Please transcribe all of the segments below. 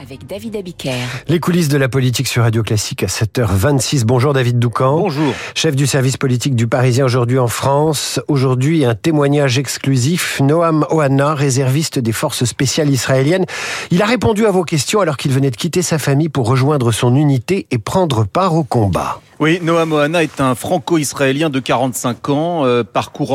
avec David Abiker. Les coulisses de la politique sur Radio Classique à 7h26. Bonjour David Doucan. Bonjour. Chef du service politique du Parisien aujourd'hui en France. Aujourd'hui, un témoignage exclusif. Noam Ohana, réserviste des forces spéciales israéliennes. Il a répondu à vos questions alors qu'il venait de quitter sa famille pour rejoindre son unité et prendre part au combat. Oui, Noam Ohana est un franco-israélien de 45 ans, euh,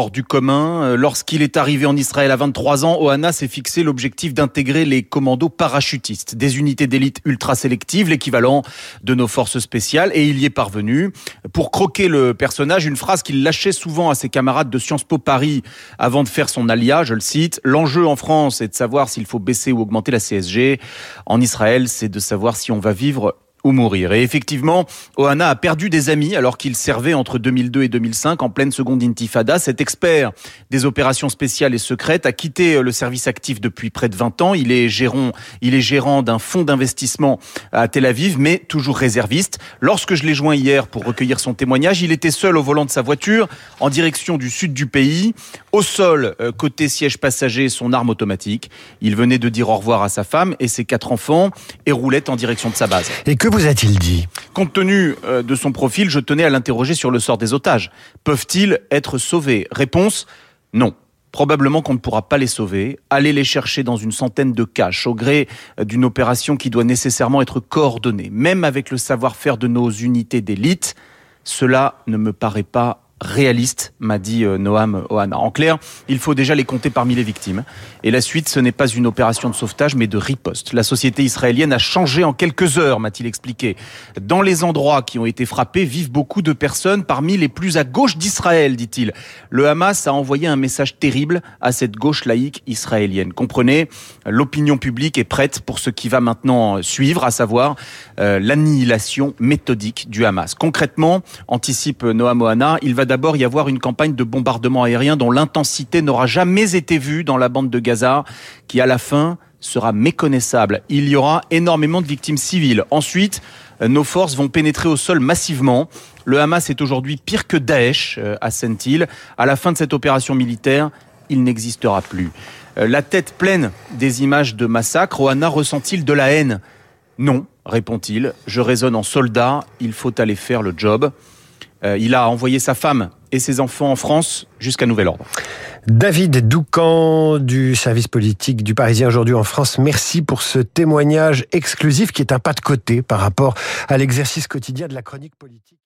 du commun. Euh, Lorsqu'il est arrivé en Israël à 23 ans, Ohana s'est fixé l'objectif d'intégrer les commandos parachutistes, des unités d'élite ultra sélectives, l'équivalent de nos forces spéciales, et il y est parvenu. Pour croquer le personnage, une phrase qu'il lâchait souvent à ses camarades de Sciences Po Paris avant de faire son alia, je le cite, l'enjeu en France est de savoir s'il faut baisser ou augmenter la CSG. En Israël, c'est de savoir si on va vivre ou mourir. Et effectivement, Ohana a perdu des amis alors qu'il servait entre 2002 et 2005 en pleine seconde intifada. Cet expert des opérations spéciales et secrètes a quitté le service actif depuis près de 20 ans. Il est gérant, il est gérant d'un fonds d'investissement à Tel Aviv, mais toujours réserviste. Lorsque je l'ai joint hier pour recueillir son témoignage, il était seul au volant de sa voiture en direction du sud du pays. Au sol, euh, côté siège passager, son arme automatique. Il venait de dire au revoir à sa femme et ses quatre enfants et roulait en direction de sa base. Et que vous a-t-il dit Compte tenu euh, de son profil, je tenais à l'interroger sur le sort des otages. Peuvent-ils être sauvés? Réponse non. Probablement qu'on ne pourra pas les sauver. Aller les chercher dans une centaine de caches au gré euh, d'une opération qui doit nécessairement être coordonnée. Même avec le savoir-faire de nos unités d'élite, cela ne me paraît pas réaliste, m'a dit euh, Noam Ohana. En clair, il faut déjà les compter parmi les victimes. Et la suite, ce n'est pas une opération de sauvetage, mais de riposte. La société israélienne a changé en quelques heures, m'a-t-il expliqué. Dans les endroits qui ont été frappés vivent beaucoup de personnes parmi les plus à gauche d'Israël, dit-il. Le Hamas a envoyé un message terrible à cette gauche laïque israélienne. Comprenez, l'opinion publique est prête pour ce qui va maintenant suivre, à savoir euh, l'annihilation méthodique du Hamas. Concrètement, anticipe Noam Ohana, il va d'abord y avoir une campagne de bombardement aérien dont l'intensité n'aura jamais été vue dans la bande de Gaza, qui à la fin sera méconnaissable. Il y aura énormément de victimes civiles. Ensuite, euh, nos forces vont pénétrer au sol massivement. Le Hamas est aujourd'hui pire que Daesh, euh, à Sentil. À la fin de cette opération militaire, il n'existera plus. Euh, la tête pleine des images de massacres, Ohana ressent-il de la haine? Non, répond-il. Je raisonne en soldat, il faut aller faire le job. Euh, il a envoyé sa femme et ses enfants en France jusqu'à nouvel ordre. David Doucan du service politique du Parisien aujourd'hui en France, merci pour ce témoignage exclusif qui est un pas de côté par rapport à l'exercice quotidien de la chronique politique.